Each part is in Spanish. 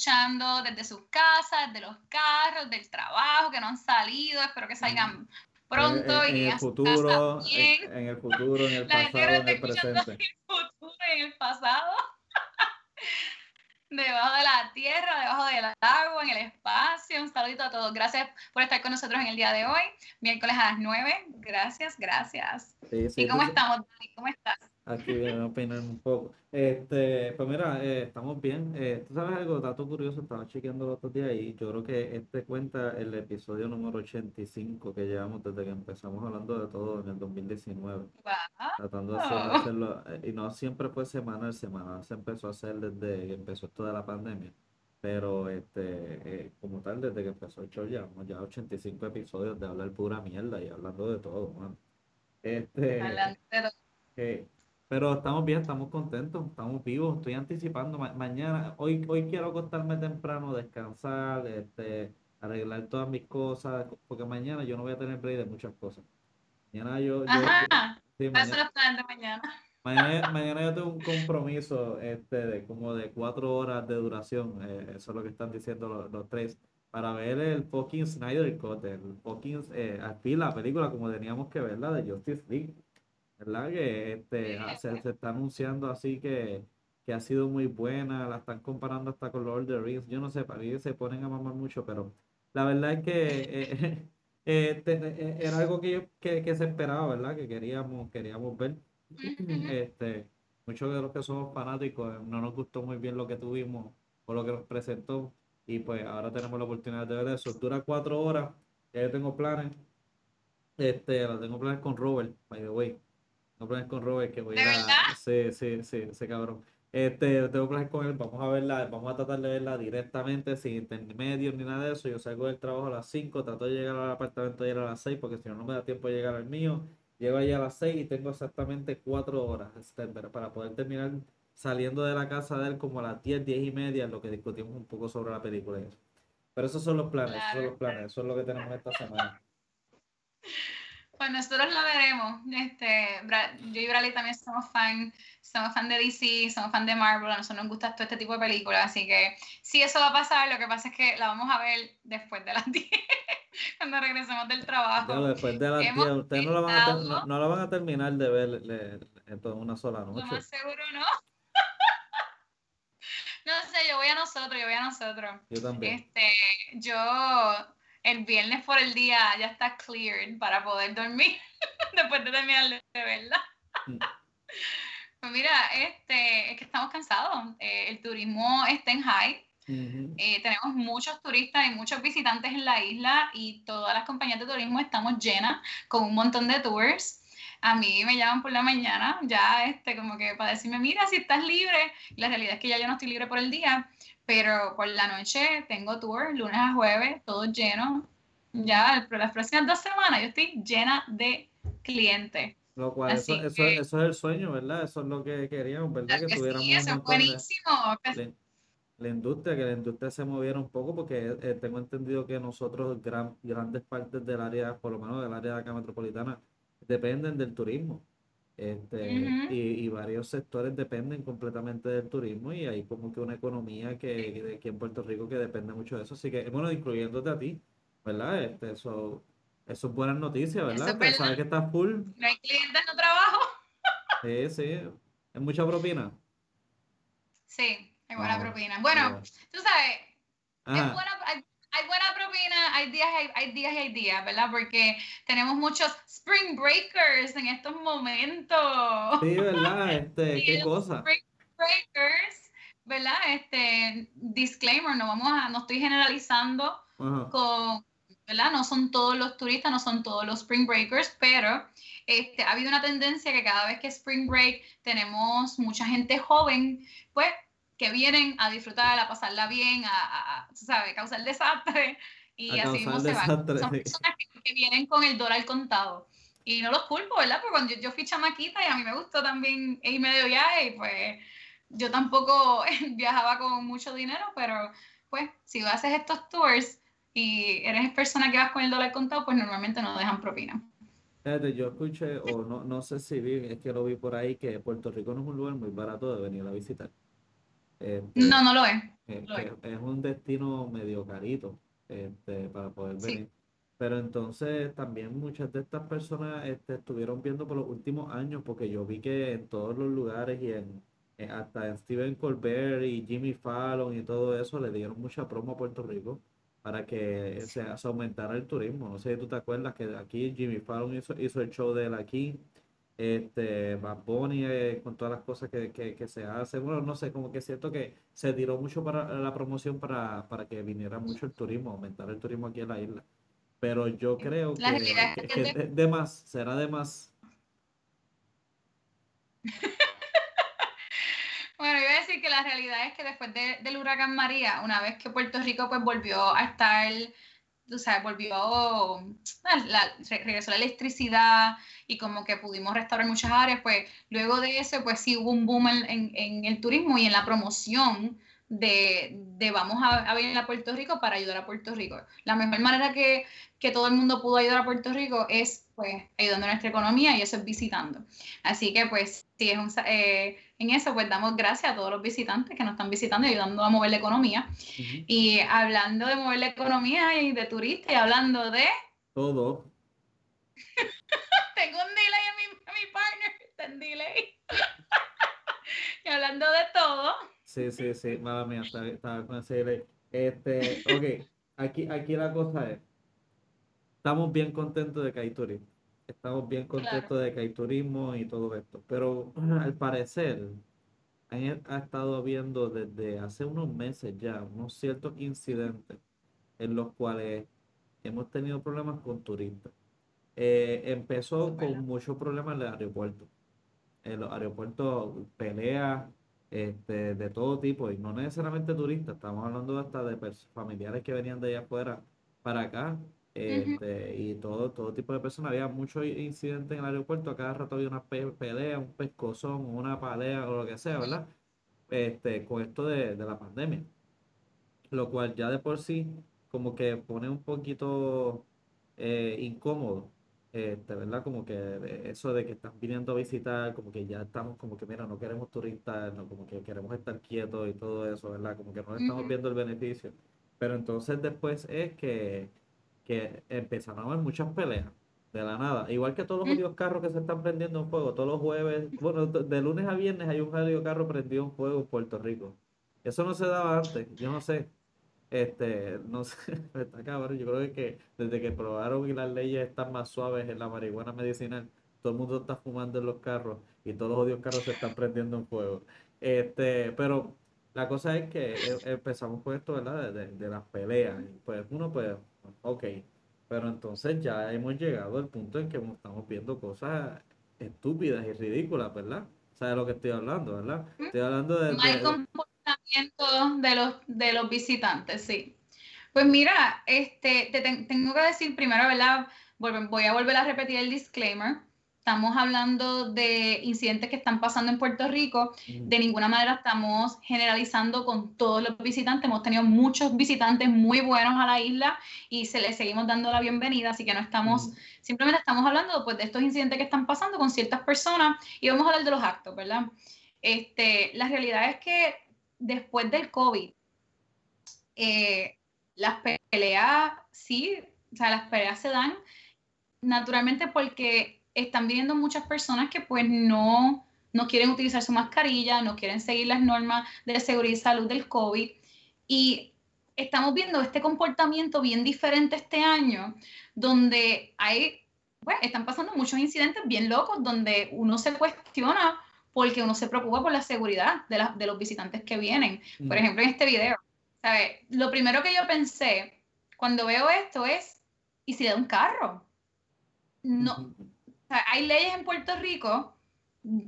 escuchando desde sus casas, de los carros, del trabajo, que no han salido. Espero que salgan pronto en, y en el futuro, en, en, el futuro, en el pasado, en el presente. En el futuro, en el pasado debajo de la tierra, debajo del agua, en el espacio. Un saludito a todos. Gracias por estar con nosotros en el día de hoy, miércoles a las 9. Gracias, gracias. ¿Y cómo estamos, Dani? ¿Cómo estás? Aquí voy a opinar un poco. Este, pues mira, eh, estamos bien. Eh, Tú sabes algo, dato curioso, estaba chequeando los otros días y yo creo que este cuenta el episodio número 85 que llevamos desde que empezamos hablando de todo en el 2019. Wow. Tratando de hacerlo, eh, y no siempre fue semana a semana, se empezó a hacer desde que empezó esto de la pandemia. Pero este, eh, como tal, desde que empezó el show, llevamos ya 85 episodios de hablar pura mierda y hablando de todo, man. Este, Hablando de eh, pero estamos bien, estamos contentos, estamos vivos, estoy anticipando. ma- mañana, hoy, hoy quiero acostarme temprano, descansar, este, arreglar todas mis cosas, porque mañana yo no voy a tener break de muchas cosas. Mañana yo, yo, Ajá. sí, mañana, de mañana. mañana, mañana yo tengo un compromiso, este, de como de cuatro horas de duración, eh, eso es lo que están diciendo los, los tres, para ver el fucking Snyder Cut, el fucking, eh, fin la película como teníamos que verla de Justice League. ¿Verdad? Que este, ah, se, se está anunciando así que, que ha sido muy buena, la están comparando hasta con Lord of the Rings, yo no sé, para mí se ponen a mamar mucho, pero la verdad es que eh, eh, te- eh, era algo que, yo- que, que se esperaba, ¿verdad? Que queríamos, queríamos ver. Este, muchos de los que somos fanáticos eh, no nos gustó muy bien lo que tuvimos o lo que nos presentó y pues ahora tenemos la oportunidad de ver eso. Dura cuatro horas, ya yo tengo planes, este, la tengo planes con Robert, by the way. Tengo planes con Robert que voy a ¿De ir a... verdad? Sí, sí, sí, ese cabrón. Este, tengo planes con él, vamos a verla, vamos a tratar de verla directamente, sin intermedios ni nada de eso. Yo salgo del trabajo a las 5, trato de llegar al apartamento ayer a las 6, porque si no, no me da tiempo de llegar al mío. Llego allí a las 6 y tengo exactamente 4 horas este, para poder terminar saliendo de la casa de él como a las 10, 10 y media, en lo que discutimos un poco sobre la película y eso. Pero esos son los planes, esos son los Claro. planes, eso es lo que tenemos esta semana. Pues nosotros lo veremos. Este, yo y Bradley también somos fan, somos fan de DC, somos fan de Marvel, a nosotros nos gusta todo este tipo de películas, así que si eso va a pasar, lo que pasa es que la vamos a ver después de las 10, cuando regresemos del trabajo. después de las Hemos 10, ustedes no la van a, no, no la van a terminar de ver en toda una sola Lo noche. más seguro no. No sé, yo voy a nosotros, yo voy a nosotros. Yo también. Este, yo el viernes por el día ya está cleared para poder dormir después de terminar de verla. Mm. Pues mira, este, es que estamos cansados. Eh, el turismo está en high. Ujú. Eh, tenemos muchos turistas y muchos visitantes en la isla y todas las compañías de turismo estamos llenas con un montón de tours. A mí me llaman por la mañana ya este, como que para decirme, mira, si estás libre. Y la realidad es que ya yo no estoy libre por el día, pero por la noche tengo tour, lunes a jueves, todo lleno. Ya por las próximas dos semanas yo estoy llena de clientes. Lo cual, eso, Así eso, que- eso es el sueño, ¿verdad? Eso es lo que queríamos, ¿verdad? Que que tuviéramos sí, eso es de... buenísimo. que- la, la industria, que la industria se moviera un poco, porque eh, tengo entendido que nosotros, gran, grandes partes del área, por lo menos del área de acá metropolitana, dependen del turismo. Este, y, y varios sectores dependen completamente del turismo y hay como que una economía que, que de aquí en Puerto Rico que depende mucho de eso. Así que, bueno, incluyéndote a ti, ¿verdad? Este, eso, eso es buenas noticias, ¿verdad? Es Que verdad. sabes que estás full. No hay clientes, no trabajo. Sí, sí. Es mucha propina. Sí, hay buena Ah, propina. Bueno, ya. tú sabes, es buena, hay, hay buena propina, hay días, hay, hay días y hay días, ¿verdad? Porque tenemos muchos spring breakers en estos momentos. Sí, ¿verdad? Este, qué cosa. spring breakers, ¿verdad? Este, disclaimer, no vamos a, no estoy generalizando Ajá. con, ¿verdad? No son todos los turistas, no son todos los spring breakers, pero este, ha habido una tendencia que cada vez que spring break tenemos mucha gente joven, pues, que vienen a disfrutar, a pasarla bien, a, sabes, causar desastre y A así mismo se van. Son personas que, que vienen con el dólar contado. Y no los culpo, ¿verdad? Porque cuando yo, yo fui chamaquita y a mí me gustó también irme de viaje y pues yo tampoco viajaba con mucho dinero, pero pues, si haces estos tours y eres persona que vas con el dólar contado, pues normalmente no dejan propina. yo escuché, o no, no sé si vi, es que lo vi por ahí, que Puerto Rico no es un lugar muy barato de venir a visitar. Este, no, no lo es. es. un destino medio carito este, para poder venir. Pero entonces también muchas de estas personas este, estuvieron viendo por los últimos años, porque yo vi que en todos los lugares y en, eh, hasta en Stephen Colbert y Jimmy Fallon y todo eso le dieron mucha promo a Puerto Rico para que se, aumentara el turismo. No sé si tú te acuerdas que aquí Jimmy Fallon hizo, hizo el show de él aquí este, Bad Bunny, eh, con todas las cosas que, que, se hacen. Bueno, no sé, como que siento que se tiró mucho para la promoción para, para que viniera mucho el turismo, aumentar el turismo aquí en la isla. Pero yo creo que, que, de, más, será de más. bueno, iba a decir que la realidad es que después del huracán María, una vez que Puerto Rico pues volvió a estar o sea, volvió, la, regresó la electricidad y como que pudimos restaurar muchas áreas, pues luego de eso, pues sí hubo un boom en, en, el turismo y en la promoción de, de vamos a, a, venir a Puerto Rico para ayudar a Puerto Rico. La mejor manera que, que todo el mundo pudo ayudar a Puerto Rico es pues ayudando a nuestra economía y eso es visitando. Así que pues sí, es un, eh, en eso pues damos gracias a todos los visitantes que nos están visitando y ayudando a mover la economía. Y hablando de mover la economía y de turistas y hablando de... Todo. Tengo un delay a mi, partner, está en delay. y hablando de todo. Sí, sí, sí, mala mía, estaba, con ese delay. Este, ok, aquí, aquí la cosa es, estamos bien contentos de que hay turismo estamos bien contentos de que hay turismo y todo esto, pero al parecer ha estado habiendo desde hace unos meses ya unos ciertos incidentes en los cuales hemos tenido problemas con turistas. Eh, empezó con muchos problemas en el aeropuerto. En los aeropuertos peleas este, de todo tipo, y no necesariamente turistas, estamos hablando hasta de familiares que venían de allá afuera para acá este, y todo, todo tipo de personas. Había muchos incidentes en el aeropuerto, a cada rato había una pelea, un pescozón, una palea o lo que sea, ¿verdad? Este, con esto de, la pandemia. Lo cual ya de por sí como que pone un poquito eh, incómodo, este, ¿verdad? Como que eso de que están viniendo a visitar, como que ya estamos como que, mira, no queremos turistas, no, como que queremos estar quietos y todo eso, ¿verdad? Como que no estamos viendo el beneficio. Pero entonces después es que que empezaron a haber muchas peleas de la nada. Igual que todos los jodidos carros que se están prendiendo en fuego, todos los jueves, bueno, de lunes a viernes hay un jodido carro prendido en fuego en Puerto Rico. Eso no se daba antes, yo no sé. Este, no sé, está cabrón. Yo creo que desde que probaron y las leyes están más suaves en la marihuana medicinal, todo el mundo está fumando en los carros y todos los jodidos carros se están prendiendo en fuego. Este, pero la cosa es que e, empezamos con esto, ¿verdad? De, de las peleas. Pues uno, pues, Ok, pero entonces ya hemos llegado al punto en que estamos viendo cosas estúpidas y ridículas, ¿verdad? ¿Sabes lo que estoy hablando, verdad? Estoy hablando de... Mal comportamiento de los, de los visitantes, sí. Pues mira, este, te tengo que decir primero, ¿verdad? Voy a volver a repetir el disclaimer estamos hablando de incidentes que están pasando en Puerto Rico. De ninguna manera estamos generalizando con todos los visitantes. Hemos tenido muchos visitantes muy buenos a la isla y se les seguimos dando la bienvenida, así que no estamos, simplemente estamos hablando pues, de estos incidentes que están pasando con ciertas personas y vamos a hablar de los actos, ¿verdad? Este, la realidad es que después del COVID, eh, las peleas, sí, o sea, las peleas se dan naturalmente porque están viniendo muchas personas que pues no, no quieren utilizar su mascarilla, no quieren seguir las normas de seguridad y salud del COVID. Y estamos viendo este comportamiento bien diferente este año, donde hay, pues, están pasando muchos incidentes bien locos, donde uno se cuestiona porque uno se preocupa por la seguridad de, de los visitantes que vienen. Por mm. ejemplo, en este video, ¿sabes? Lo primero que yo pensé cuando veo esto es, ¿y si le da un carro? No, hay leyes en Puerto Rico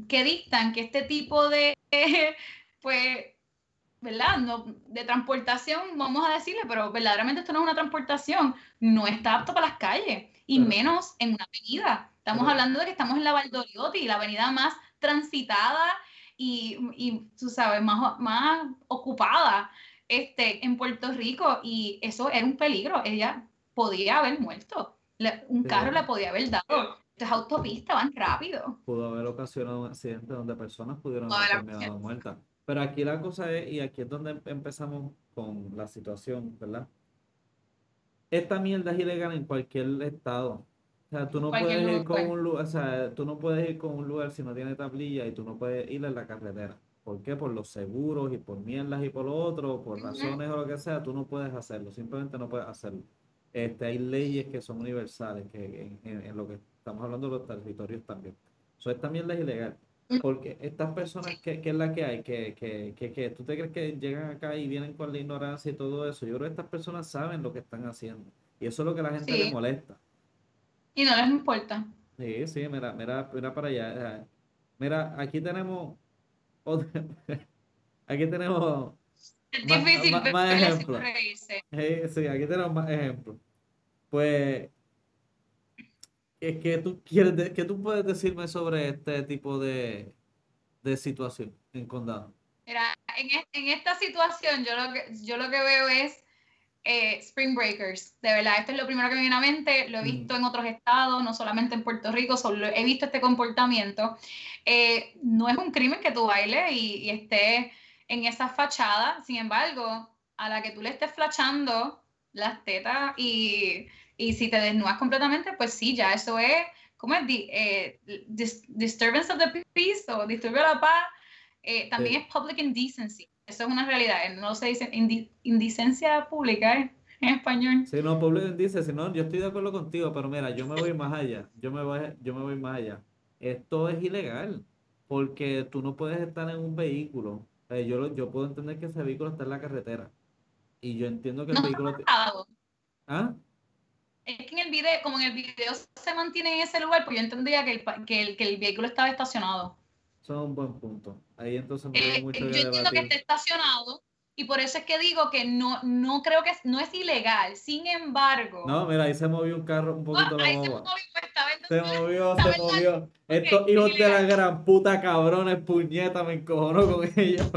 que dictan que este tipo de, pues, ¿verdad? No, de transportación, vamos a decirle, pero verdaderamente esto no es una transportación, no está apto para las calles, y menos en una avenida. Estamos hablando de que estamos en la Valdoriotti, la avenida más transitada y, y tú sabes, más, más ocupada este, en Puerto Rico y eso era un peligro. Ella podía haber muerto. un carro le podía haber dado. Estas autopistas van rápido. Pudo haber ocasionado un accidente donde personas pudieron haber terminado muertas. Pero aquí la cosa es, y aquí es donde empezamos con la situación, ¿verdad? Esta mierda es ilegal en cualquier estado. O sea, tú no puedes ir con un lugar, o sea, tú no puedes ir con un lugar si no tiene tablilla y tú no puedes ir en la carretera. ¿Por qué? Por los seguros y por mierdas y por lo otro, por razones o lo que sea, tú no puedes hacerlo, simplemente no puedes hacerlo. Este, hay leyes que son universales, que en, lo que estamos hablando de los territorios también. So, esta mierda es ilegal. Porque estas personas, ¿qué, es la que hay? Que, que, que, que, ¿Tú te crees que llegan acá y vienen con la ignorancia y todo eso? Yo creo que estas personas saben lo que están haciendo. Y eso es lo que a la gente le molesta. Y no les importa. Sí, sí, mira, mira, mira para allá. Mira, aquí tenemos aquí tenemos es difícil más, más ejemplos. Sí, aquí tenemos más ejemplos. Pues, ¿qué, tú quieres ¿qué tú puedes decirme sobre este tipo de, de situación en condado? Mira, en, en, esta situación yo lo que, yo lo que veo es eh, Spring Breakers. De verdad, esto es lo primero que me viene a mente. Lo he visto en otros estados, no solamente en Puerto Rico, solo he visto este comportamiento. Eh, no es un crimen que tú bailes y, y estés en esa fachada, sin embargo, a la que tú le estés flachando las tetas y, y si te desnudas completamente, pues sí, ya eso es, ¿cómo es? Eh, disturbance of the peace o disturbio de la paz. también es public indecency. Eso es una realidad. No se dice indicencia pública ¿eh? en español. Sí, no, public indecency. No, yo estoy de acuerdo contigo, pero mira, yo me voy más allá. Yo me voy, yo me voy más allá. Esto es ilegal porque tú no puedes estar en un vehículo. yo, yo puedo entender que ese vehículo está en la carretera. Y yo entiendo que el vehículo... ¿Ah? Es que en el video, como en el video se mantiene en ese lugar, pues yo entendía que que el, que el vehículo estaba estacionado. Eso es un buen punto. Ahí entonces me eh, mucho Yo entiendo que está estacionado y por eso es que digo que no, no creo que no es ilegal. Sin embargo. No, mira, ahí se movió un carro un poquito la ahí se movió, pues, se movió, se movió. Estos hijos de la gran puta cabrones, puñeta, me encojonó con ellos.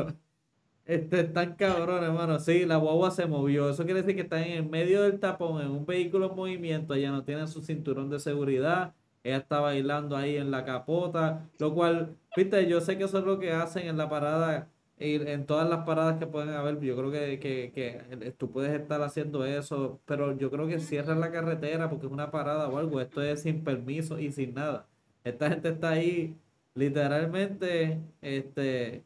Este, están cabrones, hermano. Sí, la guagua se movió. Eso quiere decir que están en medio del tapón, en un vehículo en movimiento. Ya no tienen su cinturón de seguridad ella está bailando ahí en la capota, lo cual, viste, yo sé que eso es lo que hacen en la parada, en todas las paradas que pueden haber, yo creo que, que, que tú puedes estar haciendo eso, pero yo creo que cierran la carretera porque es una parada o algo, esto es sin permiso y sin nada. Esta gente está ahí literalmente, este,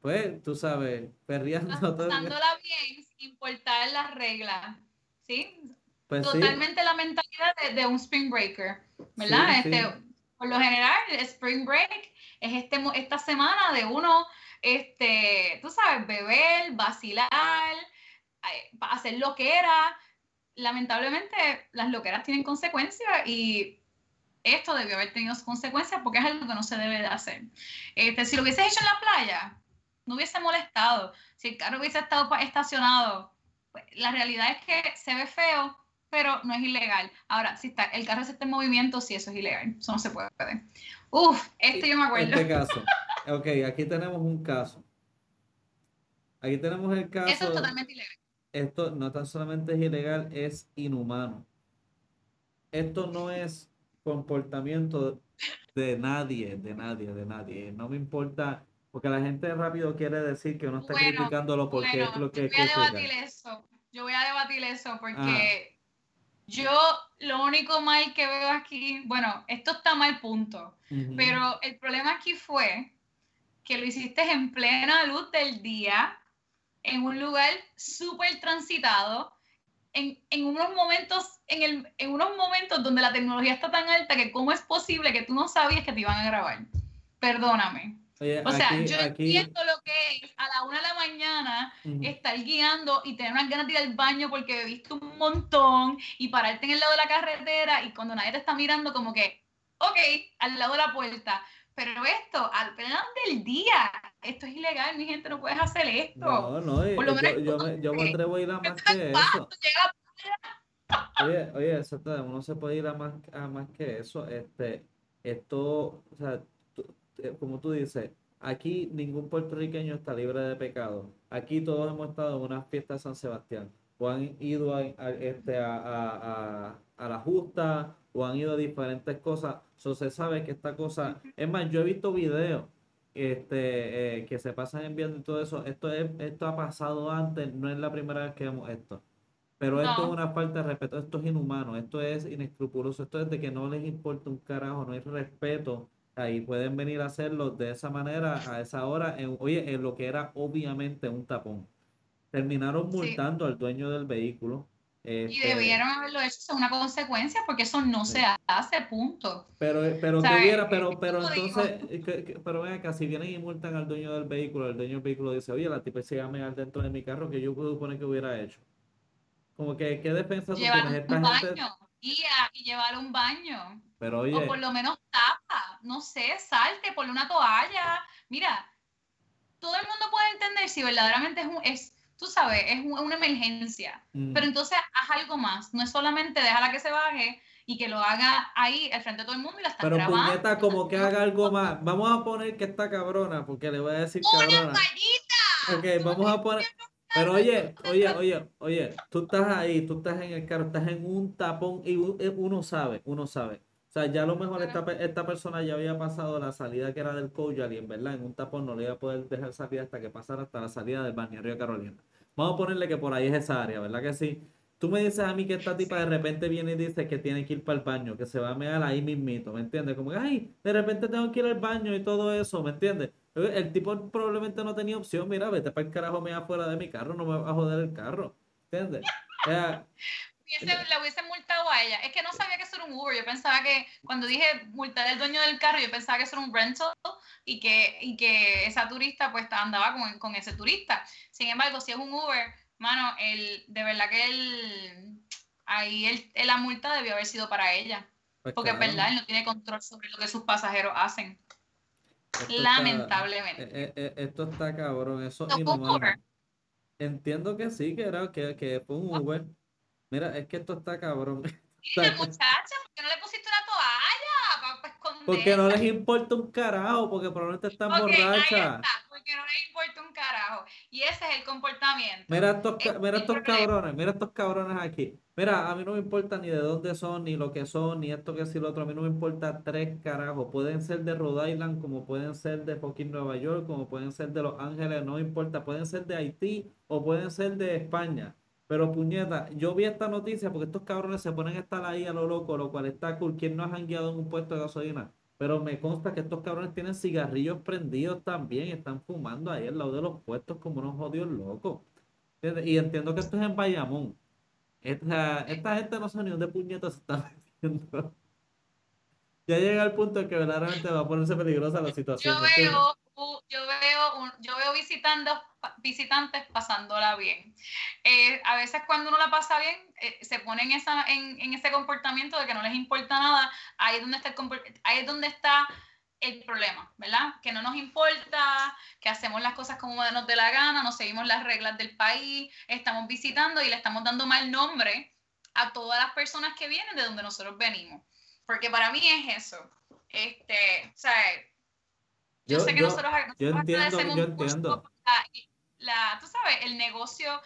pues, tú sabes, perreando. Pasándola bien, sin importar las reglas, ¿sí? Pues Totalmente la mentalidad de, un spring breaker, ¿verdad? este, Por lo general, el spring break es este, esta semana de uno, este, tú sabes, beber, vacilar, hacer lo que era. Lamentablemente, las loqueras tienen consecuencias y esto debió haber tenido consecuencias porque es algo que no se debe de hacer. Este, si lo hubiese hecho en la playa, no hubiese molestado. Si el carro hubiese estado estacionado, pues, la realidad es que se ve feo, pero no es ilegal. Ahora, si está, el carro está en movimiento, sí, eso es ilegal. Eso no se puede. Uf, este yo me acuerdo. Este caso. Ok, aquí tenemos un caso. Aquí tenemos el caso. Eso es totalmente ilegal. Esto no tan solamente es ilegal, es inhumano. Esto no es comportamiento de nadie, de nadie, de nadie. No me importa, porque la gente rápido quiere decir que uno está criticándolo porque es lo que... Yo voy a debatir eso. Yo voy a debatir eso porque yo lo único mal que veo aquí, bueno, esto está mal punto, pero el problema aquí fue que lo hiciste en plena luz del día, en un lugar súper transitado, en, en, unos momentos, en, el, en unos momentos donde la tecnología está tan alta que cómo es posible que tú no sabías que te iban a grabar. Perdóname o sea, yo entiendo lo que es a la una de la mañana estar guiando y tener unas ganas de ir al baño porque he visto un montón y pararte en el lado de la carretera y cuando nadie te está mirando como que, ok, al lado de la puerta. Pero esto, al final del día, esto es ilegal, mi gente, no puedes hacer esto. No, no, Por lo menos, yo, me, yo, me, atrevo a ir a más que eso. Oye, oye, exacto, uno se puede ir a más, a más que eso. Este, esto, o sea, como tú dices, aquí ningún puertorriqueño está libre de pecado. Aquí todos hemos estado en una fiesta de San Sebastián o han ido a, este, a, la justa o han ido a diferentes cosas. So, se sabe que esta cosa, es más, yo he visto videos este, eh, que se pasan enviando y todo eso. Esto, es, esto ha pasado antes, no es la primera vez que vemos esto. Pero esto es una falta de respeto, esto es inhumano, esto es inescrupuloso, esto es de que no les importa un carajo, no hay respeto. Ahí pueden venir a hacerlo de esa manera, a esa hora, en, oye, en lo que era obviamente un tapón. Terminaron multando al dueño del vehículo. y este debieron haberlo hecho, es una consecuencia, porque eso no se hace, punto. Pero, pero, hubiera, pero, pero entonces, pero ven acá, si vienen y multan al dueño del vehículo, el dueño del vehículo dice, oye, la tipa se llama dentro de mi carro que yo puedo suponer que hubiera hecho. Como que, ¿qué defensa tú tienes? un baño, y llevar un baño. Pero O por lo menos tapa, no sé, salte, ponle una toalla. Mira, todo el mundo puede entender si verdaderamente es un, es, tú sabes, es una emergencia. Mm. Pero entonces haz algo más. No es solamente déjala que se baje y que lo haga ahí al frente de todo el mundo y la está Pero grabando. puñeta, como que haga algo más. Vamos a poner que está cabrona, porque le voy a decir cabrona. Ok, vamos a poner. Pero oye, oye, oye, oye, tú estás ahí, tú estás en el carro, estás en un tapón y eh, uno sabe, uno sabe. O sea, ya a lo mejor esta, esta persona ya había pasado la salida que era del Coyal y en verdad en un tapón no le iba a poder dejar salir hasta que pasara hasta la salida del Río Carolina. Vamos a ponerle que por ahí es esa área, ¿verdad que sí? Tú me dices a mí que esta tipa de repente viene y dice que tiene que ir para el baño, que se va a mear ahí mismito, ¿me entiendes? Como que, ay, de repente tengo que ir al baño y todo eso, ¿me entiendes? El tipo probablemente no tenía opción. Mira, vete para el carajo, me afuera de mi carro, no me va a joder el carro. ¿Entiendes? La hubiese multado a ella. Es que no sabía que eso era un Uber. Yo pensaba que cuando dije multar al dueño del carro, yo pensaba que eso era un rental y que, y que esa turista pues andaba con, con ese turista. Sin embargo, si es un Uber, mano, el, de verdad que él, ahí el, la multa debió haber sido para ella. Pues porque es verdad, él no tiene control sobre lo que sus pasajeros hacen. Lamentablemente. Eh, eh, esto está cabrón, eso Entiendo que sí, que era que, que fue un Uber. Mira, es que esto está cabrón. Mira, muchacha, ¿por qué no le pusiste una toalla para? Porque no les importa un carajo, porque probablemente están okay, borrachas. porque no les importa un carajo. Y ese es el comportamiento. Mira estos, mira estos cabrones, mira estos cabrones aquí. Mira, a mí no me importa ni de dónde son, ni lo que son, ni esto que es y lo otro. A mí no me importa tres carajos. Pueden ser de Rhode Island, como pueden ser de fucking Nueva York, como pueden ser de Los Ángeles, no me importa. Pueden ser de Haití o pueden ser de España. Pero puñeta, yo vi esta noticia porque estos cabrones se ponen a estar ahí a lo loco, lo cual está cool. ¿Quién no ha jangueado en un puesto de gasolina? Pero me consta que estos cabrones tienen cigarrillos prendidos también. Están fumando ahí al lado de los puestos como unos jodidos locos. Y entiendo que esto es en Bayamón. Esta, esta gente no son ni de puñetas se están metiendo. Ya llega el punto en que verdaderamente va a ponerse peligrosa la situación. Yo veo, yo veo, yo veo visitando, visitantes pasándola bien. Eh, a veces cuando uno la pasa bien, eh, se pone en, esa, en, en, ese comportamiento de que no les importa nada. Ahí es donde está ahí es donde está el problema, ¿verdad? Que no nos importa, que hacemos las cosas como nos dé la gana, no seguimos las reglas del país, estamos visitando y le estamos dando mal nombre a todas las personas que vienen de donde nosotros venimos. Porque para mí es eso. Este, o sea, yo, sé que nosotros, yo entiendo, yo entiendo. La, tú sabes, el negocio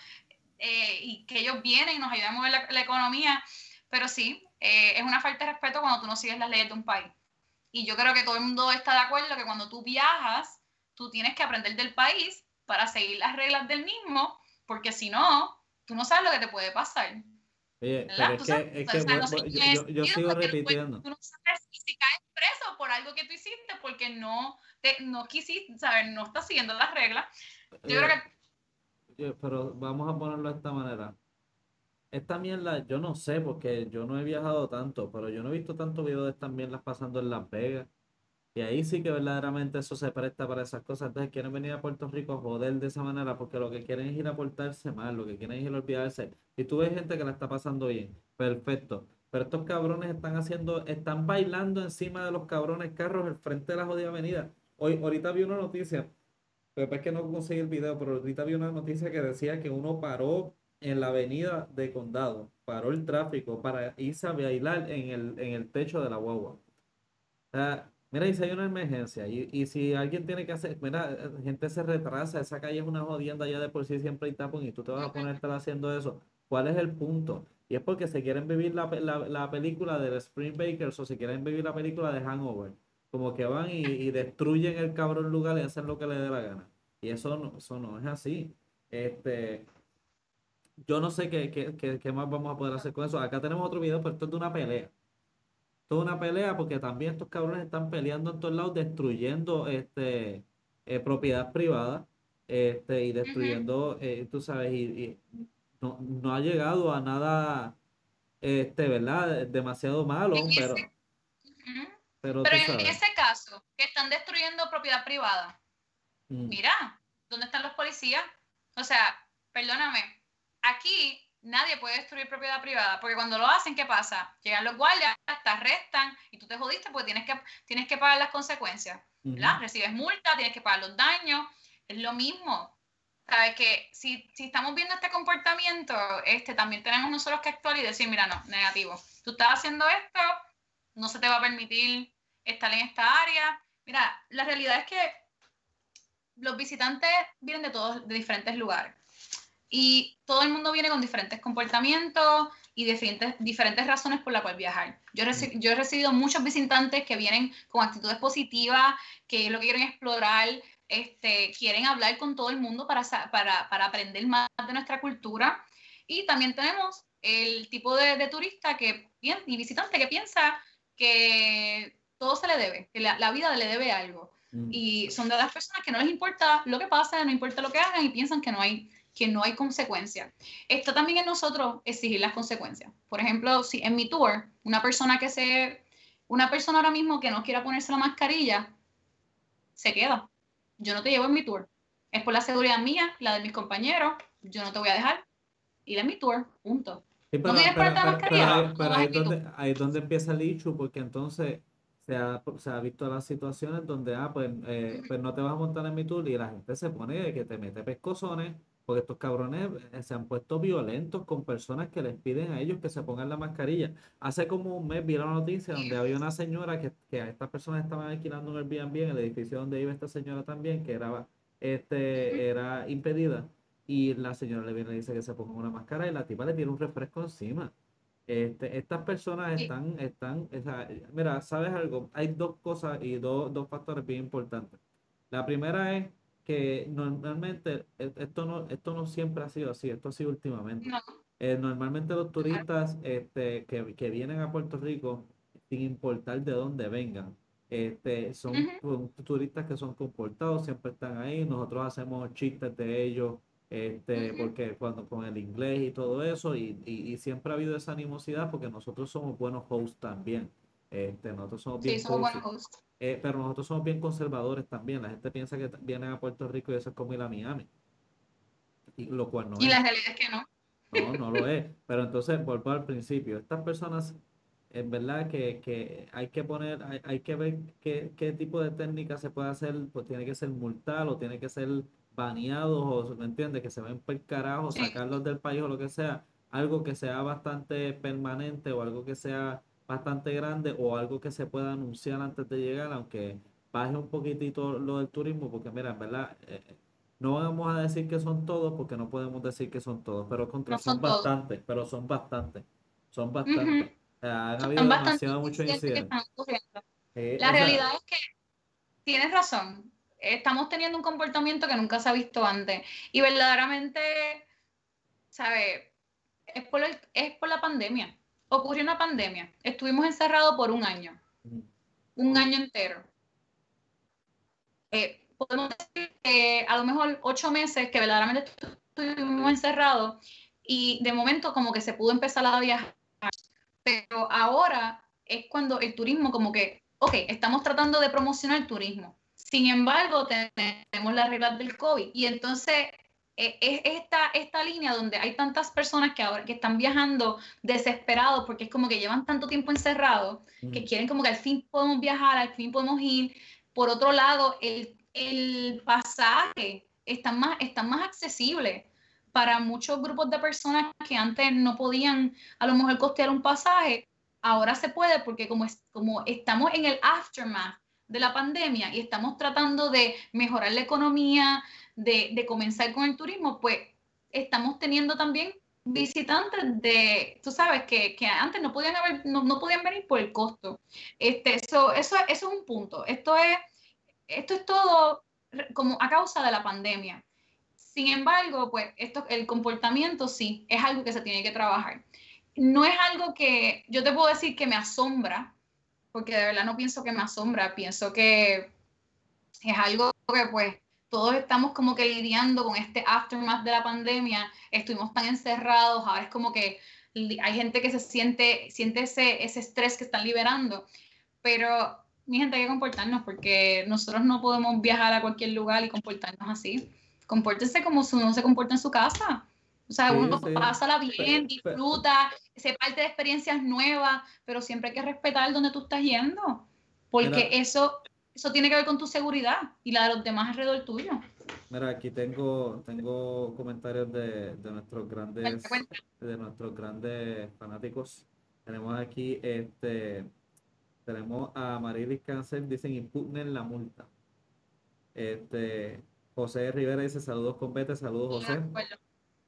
eh, y que ellos vienen y nos ayudan a mover la, economía, pero sí, eh, es una falta de respeto cuando tú no sigues las leyes de un país. Y yo creo que todo el mundo está de acuerdo que cuando tú viajas, tú tienes que aprender del país para seguir las reglas del mismo, porque si no, tú no sabes lo que te puede pasar. Oye, pero es que, es que yo, sigo repitiendo. Tú no sabes si caes preso por algo que tú hiciste porque no, te, no quisiste, ¿sabes? No estás siguiendo las reglas. Yo creo que... Pero vamos a ponerlo de esta manera esta mierda, yo no sé, porque yo no he viajado tanto, pero yo no he visto tanto video de estas mierdas pasando en Las Vegas. Y ahí sí que verdaderamente eso se presta para esas cosas. Entonces quieren venir a Puerto Rico a joder de esa manera porque lo que quieren es ir a portarse mal, lo que quieren es ir a olvidarse. Y tú ves gente que la está pasando bien. Perfecto. Pero estos cabrones están haciendo, están bailando encima de los cabrones carros al frente de la jodida avenida. Hoy, ahorita vi una noticia, pero es que no conseguí el video, pero ahorita vi una noticia que decía que uno paró en la avenida de Condado, paró el tráfico para irse a bailar en el, en el techo de la guagua. O sea, Mira, y si hay una emergencia, y, y si alguien tiene que hacer, mira, gente se retrasa, esa calle es una jodienda ya de por sí siempre hay tapón y tú te vas a poner haciendo eso. ¿Cuál es el punto? Y es porque se quieren vivir la, la, la película de Spring Bakers o si quieren vivir la película de Hangover. Como que van y, y destruyen el cabrón lugar y hacen lo que les dé la gana. Y eso no, eso no es así. Este, yo no sé qué, qué, qué, qué más vamos a poder hacer con eso. Acá tenemos otro video, pero esto es de una pelea toda una pelea porque también estos cabrones están peleando en todos lados, destruyendo este, eh, propiedad privada este, y destruyendo, eh, tú sabes, y, no, no, ha llegado a nada, este, ¿verdad? Demasiado malo, pero... Pero, en ese caso, que están destruyendo propiedad privada, mm. mira, ¿dónde están los policías? O sea, perdóname, aquí nadie puede destruir propiedad privada, porque cuando lo hacen, ¿qué pasa? Llegan los guardias, te arrestan y tú te jodiste porque tienes que, tienes que pagar las consecuencias. Recibes multa, tienes que pagar los daños, es lo mismo. Sabes que si, si estamos viendo este comportamiento, este, también tenemos nosotros que actuar y decir, mira, no, negativo. Tú estás haciendo esto, no se te va a permitir estar en esta área. Mira, la realidad es que los visitantes vienen de todos, de diferentes lugares y todo el mundo viene con diferentes comportamientos y diferentes, diferentes razones por las cuales viajar. Yo, yo he recibido muchos visitantes que vienen con actitudes positivas, que lo que quieren explorar, este, quieren hablar con todo el mundo para, para, para aprender más de nuestra cultura. Y también tenemos el tipo de, de turista que, y visitante que piensa que todo se le debe, que la, la vida le debe algo. Mm. Y son de las personas que no les importa lo que pasa, no importa lo que hagan y piensan que no hay que no hay consecuencias. Está también en nosotros exigir las consecuencias. Por ejemplo, si en mi tour, una persona que se, una persona ahora mismo que no quiera ponerse la mascarilla, se queda. Yo no te llevo en mi tour. Es por la seguridad mía, la de mis compañeros. Yo no te voy a dejar ir en mi tour. Punto. pero, ¿No quieres ponerte la mascarilla? Pero, ahí, es donde, ahí es donde empieza el issue, porque entonces se ha, se ha visto las situaciones donde, ah, pues, eh, pues no te vas a montar en mi tour y la gente se pone que te mete pescozones porque estos cabrones eh, se han puesto violentos con personas que les piden a ellos que se pongan la mascarilla. Hace como un mes vi la noticia donde había una señora que, que a estas personas estaban alquilando un Airbnb en el edificio donde iba esta señora también, que era, este, era impedida. Y la señora le viene y dice que se ponga una máscara y la tipa le tiene un refresco encima. Este, estas personas están, están, mira, ¿sabes algo? Hay dos cosas y dos, dos factores bien importantes. La primera es que normalmente e, esto no, esto no siempre ha sido así, esto ha sido últimamente. Eh, normalmente los turistas este, que, que, vienen a Puerto Rico, sin importar de dónde vengan, este, son, turistas que son comportados, siempre están ahí, nosotros hacemos chistes de ellos, este, porque cuando con el inglés y todo eso, y, y, y, siempre ha habido esa animosidad porque nosotros somos buenos hosts también. Este, nosotros somos bien somos hosts. Eh, pero nosotros somos bien conservadores también. La gente piensa que vienen a Puerto Rico y eso es como ir a Miami. Y lo cual no y la realidad es que no. No, no lo es. Pero entonces, vuelvo al principio. Estas personas, en verdad que, que hay que poner, hay, hay que ver qué, qué, tipo de técnica se puede hacer. Pues tiene que ser multal o tiene que ser baneados o, ¿me entiendes? Que se ven per carajo, sacarlos del país o lo que sea. Algo que sea bastante permanente o algo que sea bastante grande o algo que se pueda anunciar antes de llegar, aunque baje un poquitito lo del turismo, porque mira, en verdad, eh, no vamos a decir que son todos, porque no podemos decir que son todos, pero contra son, bastantes, pero son bastantes, son bastantes. han habido demasiado muchos incidentes. Eh, La realidad es que tienes razón, estamos teniendo un comportamiento que nunca se ha visto antes y verdaderamente, ¿sabes? Es por, es por la pandemia ocurrió una pandemia. Estuvimos encerrados por un año. Un año entero. Eh, podemos decir que a lo mejor ocho meses que verdaderamente estuvimos encerrados y de momento como que se pudo empezar a viajar. Pero ahora es cuando el turismo como que, ok, estamos tratando de promocionar el turismo. Sin embargo, tenemos las reglas del COVID y entonces e, es esta, esta línea donde hay tantas personas que ahora que están viajando desesperados porque es como que llevan tanto tiempo encerrados que quieren como que al fin podemos viajar, al fin podemos ir. Por otro lado, el, el pasaje está más, está más accesible para muchos grupos de personas que antes no podían a lo mejor costear un pasaje. Ahora se puede porque como, es, como estamos en el aftermath de la pandemia y estamos tratando de mejorar la economía, de, de comenzar con el turismo, pues estamos teniendo también visitantes de, tú sabes, que, que antes no podían, haber, no, no, podían venir por el costo. Este, eso, eso, es un punto. Esto es, esto es todo como a causa de la pandemia. Sin embargo, pues esto, el comportamiento sí es algo que se tiene que trabajar. No es algo que yo te puedo decir que me asombra, porque de verdad no pienso que me asombra, pienso que es algo que pues todos estamos como que lidiando con este aftermath de la pandemia, estuvimos tan encerrados, ahora es como que hay gente que se siente, siente ese, ese estrés que están liberando, pero mi gente hay que comportarnos porque nosotros no podemos viajar a cualquier lugar y comportarnos así. Compórtense como si uno se comporta en su casa. O sea, uno sí. pásala bien, disfruta, se parte de experiencias nuevas, pero siempre hay que respetar donde tú estás yendo, porque Mira, eso eso tiene que ver con tu seguridad y la de los demás alrededor tuyo. Mira, aquí tengo, tengo comentarios de, de nuestros grandes de nuestros grandes fanáticos. Tenemos aquí este tenemos a Marilis Cáncer, dicen impugnen la multa. Este José Rivera dice saludos con Bete, saludos José.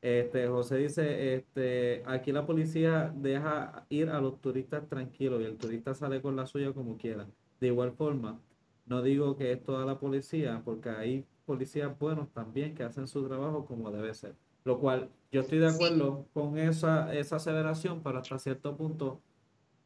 Este, José dice, este, aquí la policía deja ir a los turistas tranquilos y el turista sale con la suya como quiera. De igual forma, no digo que es toda la policía, porque hay policías buenos también que hacen su trabajo como debe ser. Lo cual yo estoy de acuerdo sí. con esa, esa aseveración, pero hasta cierto punto,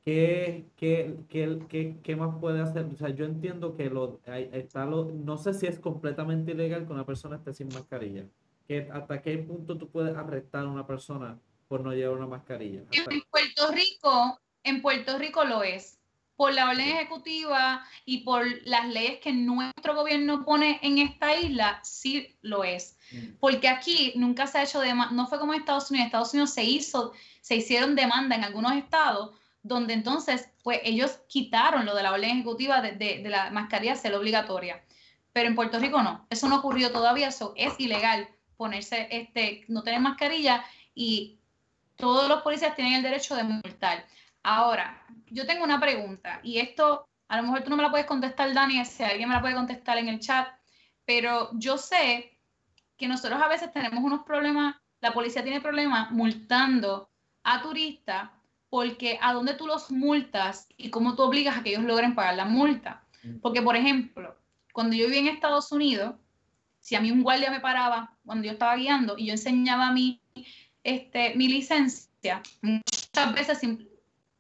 ¿qué, qué, qué, qué, qué más puede hacer? O sea, yo entiendo que lo, está lo, no sé si es completamente ilegal que una persona esté sin mascarilla. Que, ¿Hasta qué punto tú puedes arrestar a una persona por no llevar una mascarilla? En Puerto Rico, en Puerto Rico lo es por la orden ejecutiva y por las leyes que nuestro gobierno pone en esta isla, sí lo es. Mm. Porque aquí nunca se ha hecho demanda, no fue como en Estados Unidos, en Estados Unidos se hizo, se hicieron demanda en algunos estados donde entonces, pues ellos quitaron lo de la orden ejecutiva de, de, de la mascarilla ser obligatoria. Pero en Puerto Rico no, eso no ocurrió todavía, eso es ilegal ponerse, este, no tener mascarilla y todos los policías tienen el derecho de multar. Ahora, yo tengo una pregunta y esto a lo mejor tú no me la puedes contestar, Dani, si alguien me la puede contestar en el chat, pero yo sé que nosotros a veces tenemos unos problemas, la policía tiene problemas multando a turistas porque a dónde tú los multas y cómo tú obligas a que ellos logren pagar la multa. Mm. Porque, por ejemplo, cuando yo vivía en Estados Unidos, si a mí un guardia me paraba cuando yo estaba guiando y yo enseñaba mi, este, mi licencia, muchas veces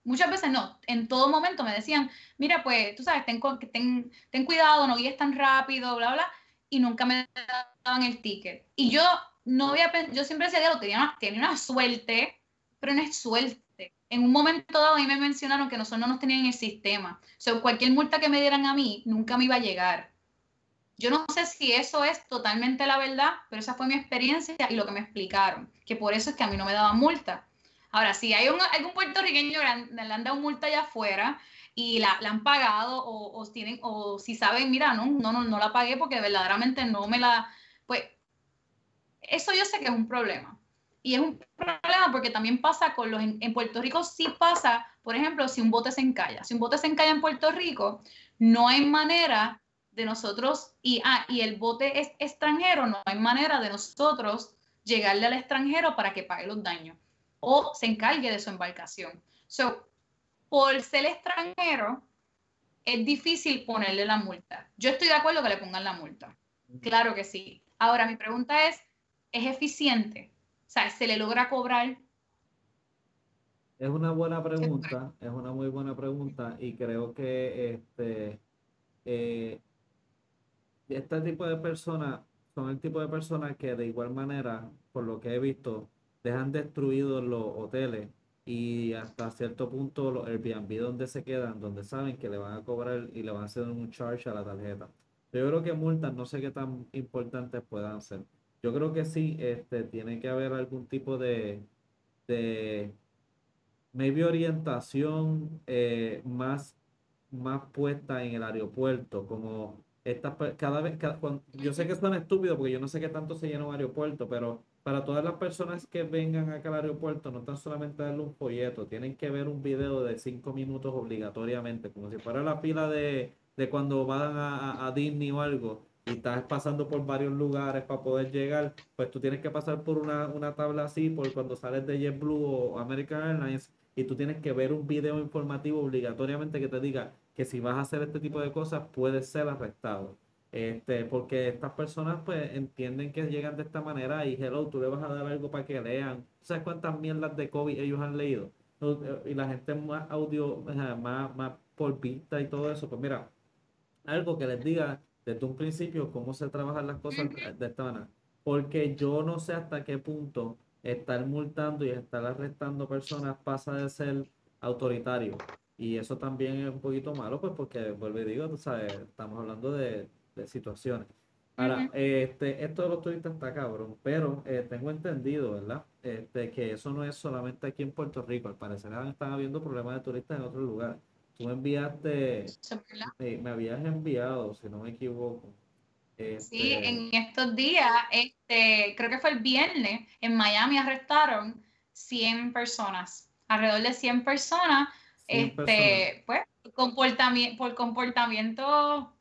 muchas veces no, en todo momento me decían, mira, pues tú sabes, ten, ten, ten cuidado, no guíes tan rápido, bla, bla, y nunca me daban el ticket. Y yo no había, yo siempre decía, tenía una, tenía una suerte, pero no es suerte. En un momento dado a mí me mencionaron que nosotros no nos tenían en el sistema. O sea, cualquier multa que me dieran a mí nunca me iba a llegar. Yo no sé si eso es totalmente la verdad, pero esa fue mi experiencia y lo que me explicaron, que por eso es que a mí no me daban multa. Ahora, si hay un, algún puertorriqueño que le han dado multa allá afuera y la, han pagado o, o, tienen, o si saben, mira, no, no, no, no la pagué porque verdaderamente no me la, pues, eso yo sé que es un problema. Y es un problema porque también pasa con los, en, en Puerto Rico sí pasa, por ejemplo, si un bote se encalla. Si un bote se encalla en Puerto Rico, no hay manera de nosotros, y, ah, y el bote es extranjero, no hay manera de nosotros llegarle al extranjero para que pague los daños o se encargue de su embarcación. So, por ser extranjero, es difícil ponerle la multa. Yo estoy de acuerdo que le pongan la multa. Claro que sí. Ahora, mi pregunta es, ¿es eficiente? O sea, ¿se le logra cobrar? Es una buena pregunta, es una muy buena pregunta y creo que este, eh, este tipo de personas son el tipo de personas que de igual manera, por lo que he visto, dejan destruidos los hoteles y hasta cierto punto los Airbnb donde se quedan, donde saben que le van a cobrar y le van a hacer un charge a la tarjeta. Yo creo que multas no sé qué tan importantes puedan ser. Yo creo que sí, este, tiene que haber algún tipo de, de maybe orientación eh, más, más puesta en el aeropuerto, como esta, cada vez, cada, cuando, yo sé que es tan estúpido porque yo no sé qué tanto se llena un aeropuerto, pero para todas las personas que vengan acá al aeropuerto, no tan solamente darle un folleto, tienen que ver un video de cinco minutos obligatoriamente, como si fuera la fila de, de cuando van a, a, Disney o algo y estás pasando por varios lugares para poder llegar, pues tú tienes que pasar por una, una tabla así, por cuando sales de JetBlue o American Airlines y tú tienes que ver un video informativo obligatoriamente que te diga que si vas a hacer este tipo de cosas puedes ser arrestado. Este, porque estas personas pues entienden que llegan de esta manera y hello, tú le vas a dar algo para que lean. ¿Sabes cuántas mierdas de COVID ellos han leído? Y la gente más audio, más, más por vista y todo eso. Pues mira, algo que les diga desde un principio cómo se trabajan las cosas de esta manera. Porque yo no sé hasta qué punto estar multando y estar arrestando personas pasa de ser autoritario. Y eso también es un poquito malo, pues porque, vuelvo y digo, tú sabes, estamos hablando de, situaciones. Ahora, este, esto de los turistas está cabrón, pero eh, tengo entendido, ¿verdad? Este, que eso no es solamente aquí en Puerto Rico, al parecer están habiendo problemas de turistas en otros lugares. Tú me enviaste, me, habías enviado, si no me equivoco. sí, este en estos días, este, creo que fue el viernes, en Miami arrestaron 100 personas, alrededor de 100 personas, este, pues, comportamiento, por comportamiento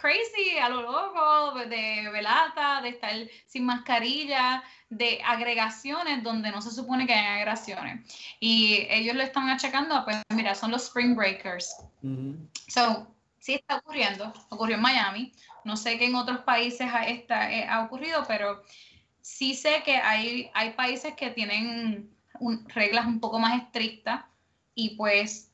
crazy, a lo loco, de velata, de estar sin mascarilla, de agregaciones donde no se supone que hay agregaciones. Y ellos lo están achacando, pues mira, son los Spring Breakers. So, sí está ocurriendo, ocurrió en Miami. No sé qué en otros países ha, eh, ha ocurrido, pero sí sé que hay, hay países que tienen reglas un poco más estrictas y pues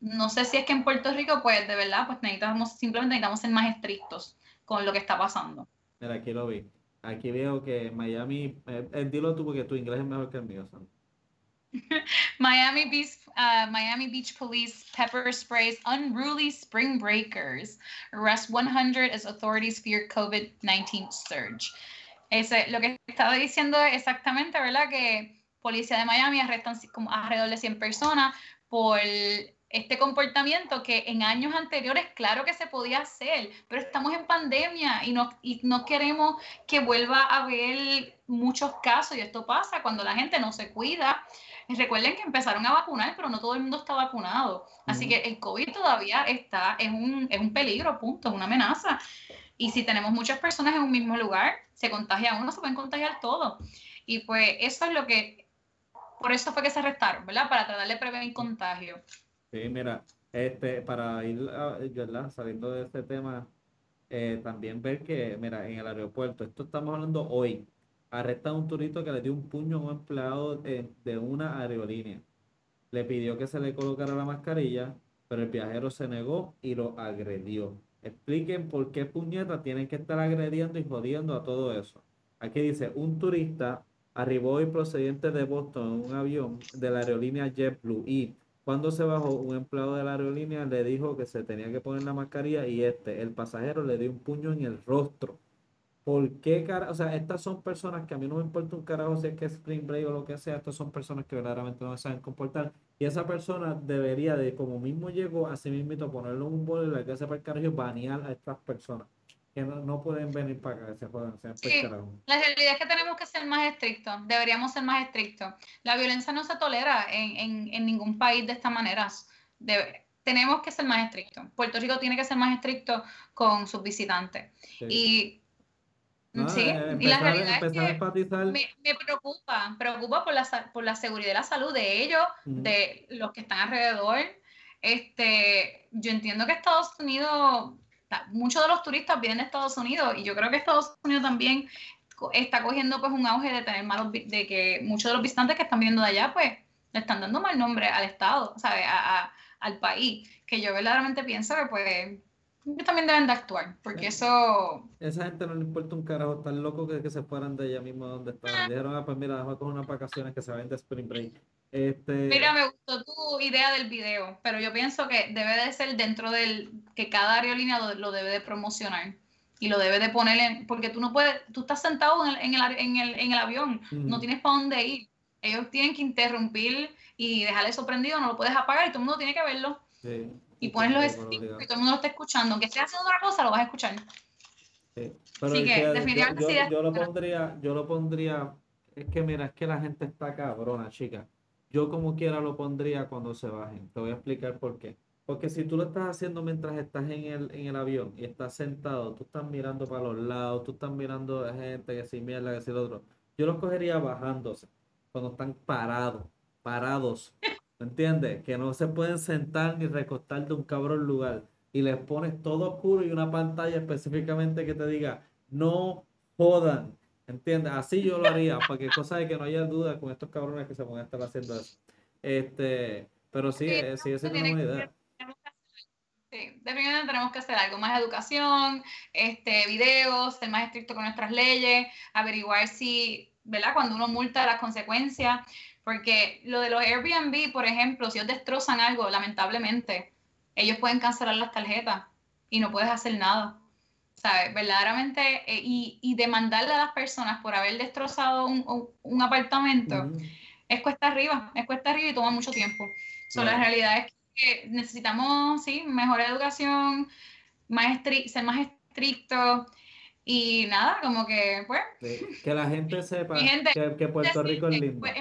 no sé si es que en Puerto Rico, pues de verdad, pues necesitamos, simplemente necesitamos ser más estrictos con lo que está pasando. Mira, aquí lo vi. Aquí veo que Miami, eh, eh, dilo tú porque tu inglés es mejor que el mío, Sam. Miami Beach, uh, Miami Beach Police pepper sprays unruly spring breakers. Arrest 100 as authorities fear COVID-19 surge. Ese, lo que estaba diciendo es exactamente, ¿verdad? Que policía de Miami arrestan como alrededor de 100 personas por este comportamiento que en años anteriores claro que se podía hacer, pero estamos en pandemia y no, y no queremos que vuelva a haber muchos casos y esto pasa cuando la gente no se cuida. Recuerden que empezaron a vacunar, pero no todo el mundo está vacunado. Así que el COVID todavía está, es un, es un peligro, punto, es una amenaza. Y si tenemos muchas personas en un mismo lugar, se contagia uno, se pueden contagiar todos. Y pues eso es lo que, por eso fue que se arrestaron, ¿verdad? Para tratar de prevenir contagio. Sí, mira, este, para ir ¿verdad? saliendo de este tema, eh, también ver que, mira, en el aeropuerto, esto estamos hablando hoy, arrestan a un turista que le dio un puño a un empleado de, de una aerolínea. Le pidió que se le colocara la mascarilla, pero el viajero se negó y lo agredió. Expliquen por qué puñetas tienen que estar agrediendo y jodiendo a todo eso. Aquí dice, un turista arribó procedente de Boston en un avión de la aerolínea JetBlue y cuando se bajó, un empleado de la aerolínea le dijo que se tenía que poner la mascarilla y este, el pasajero, le dio un puño en el rostro. ¿Por qué cara? O sea, estas son personas que a mí no me importa un carajo si es que es Spring Break o lo que sea, estas son personas que verdaderamente no saben comportar. Y esa persona debería de, como mismo llegó, a sí mismo ponerlo en un bol y la que hace para el carajo banear a estas personas no, pueden venir para acá, se pueden La realidad es que tenemos que ser más estrictos, deberíamos ser más estrictos. La violencia no se tolera en, ningún país de esta manera. tenemos que ser más estrictos. Puerto Rico tiene que ser más estricto con sus visitantes. Y sí, y la realidad es que me, preocupa, preocupa por la, por la seguridad y la salud de ellos, de los que están alrededor. Este, yo entiendo que Estados Unidos muchos de los turistas vienen de Estados Unidos y yo creo que Estados Unidos también está cogiendo pues un auge de tener malos, de que muchos de los visitantes que están viendo de allá pues le están dando mal nombre al Estado, ¿sabes? A, al país, que yo verdaderamente pienso que pues también deben de actuar, porque eh, eso... Esa gente no le importa un carajo, tan loco que, que se fueran de ella misma donde estaban. Ah. Dijeron, ah, pues mira, déjame coger unas vacaciones que se vayan de Spring Break. Este... Mira, me gustó tu idea del video, pero yo pienso que debe de ser dentro del que cada aerolínea lo, debe de promocionar y lo debe de poner en, porque tú no puedes, tú estás sentado en el, en el, en el, en el avión, no tienes para dónde ir. Ellos tienen que interrumpir y dejarle sorprendido, no lo puedes apagar y todo el mundo tiene que verlo. Y pones los stickers y todo el mundo lo está escuchando. Aunque esté haciendo otra cosa, lo vas a escuchar. Sí. Pero Así que, definitivamente yo, yo, lo pondría, yo lo pondría, es que mira, es que la gente está cabrona, chica. Yo como quiera lo pondría cuando se bajen. Te voy a explicar por qué. Porque si tú lo estás haciendo mientras estás en el, en el avión y estás sentado, tú estás mirando para los lados, tú estás mirando a gente que si mierda, que si lo otro. Yo los cogería bajándose, cuando están parados, parados. ¿Me entiendes? Que no se pueden sentar ni recostar de un cabrón lugar. Y les pones todo oscuro y una pantalla específicamente que te diga, no jodan. ¿Entiendes? Así yo lo haría, para que cosa de que no haya duda con estos cabrones que se van a estar haciendo eso. Este, pero sí, eh, sí, esa es una buena idea. Sí, definitivamente tenemos que hacer algo, más educación, este, videos, ser más estricto con nuestras leyes, averiguar si, ¿verdad? Cuando uno multa las consecuencias, porque lo de los Airbnb, por ejemplo, si ellos destrozan algo, lamentablemente, ellos pueden cancelar las tarjetas y no puedes hacer nada. ¿Sabes? Verdaderamente, eh, y, y, demandarle a las personas por haber destrozado un, un, apartamento, es cuesta arriba, es cuesta arriba y toma mucho tiempo. So, La realidad es que necesitamos, sí, mejor educación, más ser más estricto y nada, como que, pues... que la gente sepa que, que, Puerto Rico es lindo. Pues,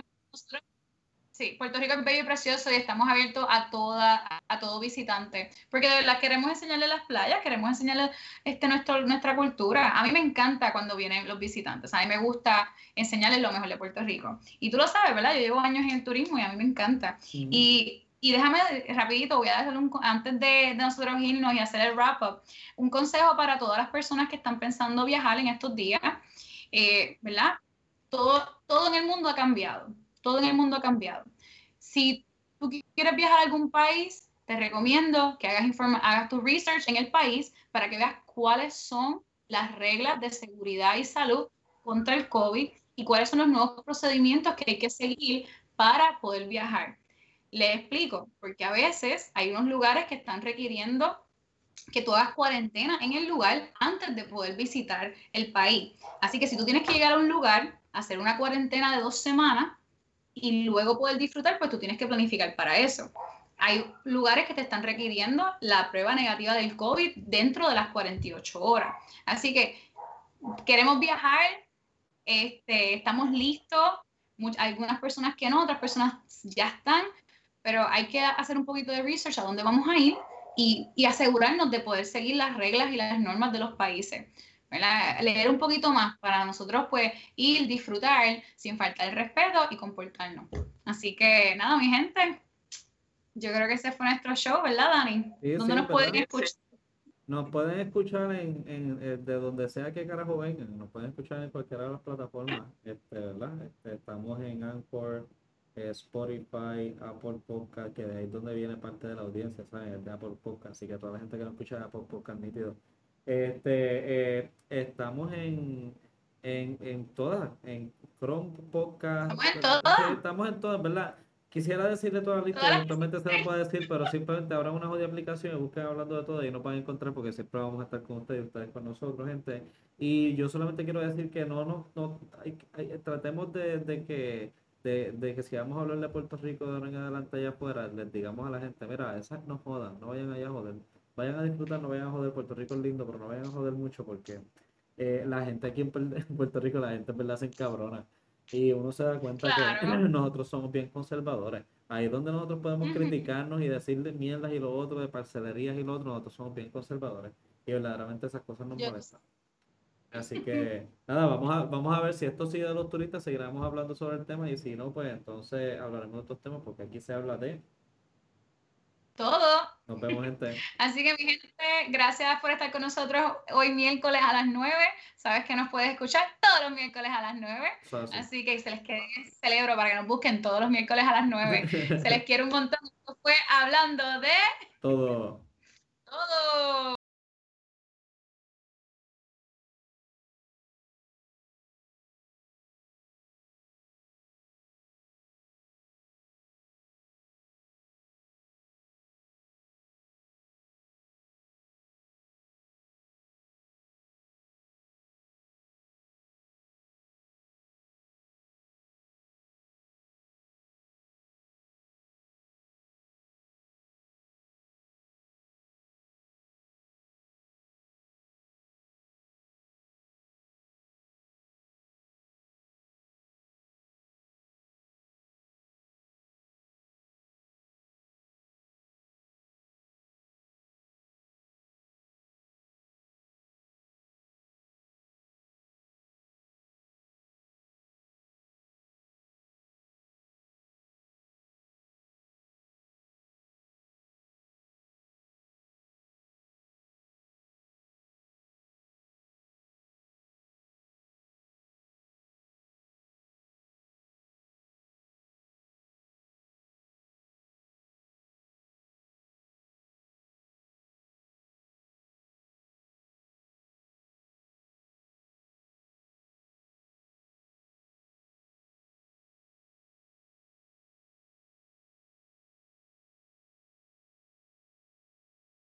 Sí, Puerto Rico es bello y precioso y estamos abiertos a toda, a, todo visitante, porque de verdad queremos enseñarle las playas, queremos enseñarle este, nuestro, nuestra cultura. A mí me encanta cuando vienen los visitantes, a mí me gusta enseñarles lo mejor de Puerto Rico. Y tú lo sabes, ¿verdad? Yo llevo años en el turismo y a mí me encanta. Y, y, déjame rapidito, voy a dejar un, antes de, de nosotros irnos y hacer el wrap-up, un consejo para todas las personas que están pensando viajar en estos días, eh, ¿verdad? Todo, todo en el mundo ha cambiado todo en el mundo ha cambiado. Si tú quieres viajar a algún país, te recomiendo que hagas, hagas tu research en el país para que veas cuáles son las reglas de seguridad y salud contra el COVID y cuáles son los nuevos procedimientos que hay que seguir para poder viajar. Le explico, porque a veces hay unos lugares que están requiriendo que tú hagas cuarentena en el lugar antes de poder visitar el país. Así que si tú tienes que llegar a un lugar, hacer una cuarentena de dos semanas, y luego poder disfrutar, pues tú tienes que planificar para eso. Hay lugares que te están requiriendo la prueba negativa del COVID dentro de las 48 horas. Así que queremos viajar, este, estamos listos, algunas personas que no, otras personas ya están, pero hay que hacer un poquito de research a dónde vamos a ir y asegurarnos de poder seguir las reglas y las normas de los países. Leer un poquito más para nosotros pues ir, disfrutar sin faltar el respeto y comportarnos. Así que nada, mi gente, yo creo que ese fue nuestro show, ¿verdad, Dani? ¿Dónde nos pueden escuchar? Nos pueden escuchar en, en, eh, de donde sea que carajo vengan, nos pueden escuchar en cualquiera de las plataformas, este, ¿verdad? Este, estamos en Anchor, eh, Spotify, Apple Podcast, que de ahí es donde viene parte de la audiencia, ¿sabes? De Apple Podcast, así que toda la gente que nos escucha de Apple Podcast, nítido este, eh, estamos en, en, en todas, en Chrome Podcast. Estamos en todas. Estamos en todas, ¿verdad? Quisiera decirle toda la lista, eventualmente se lo puedo decir, pero simplemente habrá una jodida aplicación y busquen hablando de todo y no van a encontrar porque siempre vamos a estar con ustedes y ustedes con nosotros, gente. Y yo solamente quiero decir que no, no, no tratemos de, de que de, de, que si vamos a hablar de Puerto Rico de ahora en adelante allá afuera, les digamos a la gente, mira, esas no jodan, no vayan allá a joder vayan a disfrutar, no vayan a joder, Puerto Rico es lindo, pero no vayan a joder mucho porque eh, la gente aquí en, Puerto Rico, la gente en verdad se encabrona. Y uno se da cuenta que nosotros somos bien conservadores. Ahí es donde nosotros podemos criticarnos y decirle mierdas y lo otro, de parcelerías y lo otro, nosotros somos bien conservadores. Y verdaderamente esas cosas nos molestan. Así que, nada, vamos a, vamos a ver si esto sigue de los turistas, seguiremos hablando sobre el tema y si no, pues entonces hablaremos de otros temas porque aquí se habla de todo. Nos vemos, gente. Así que, mi gente, gracias por estar con nosotros hoy miércoles a las 9. Sabes que nos puedes escuchar todos los miércoles a las 9. Así que se les quede celebro para que nos busquen todos los miércoles a las 9. se les quiere un montón. Esto fue hablando de. Todo. Todo.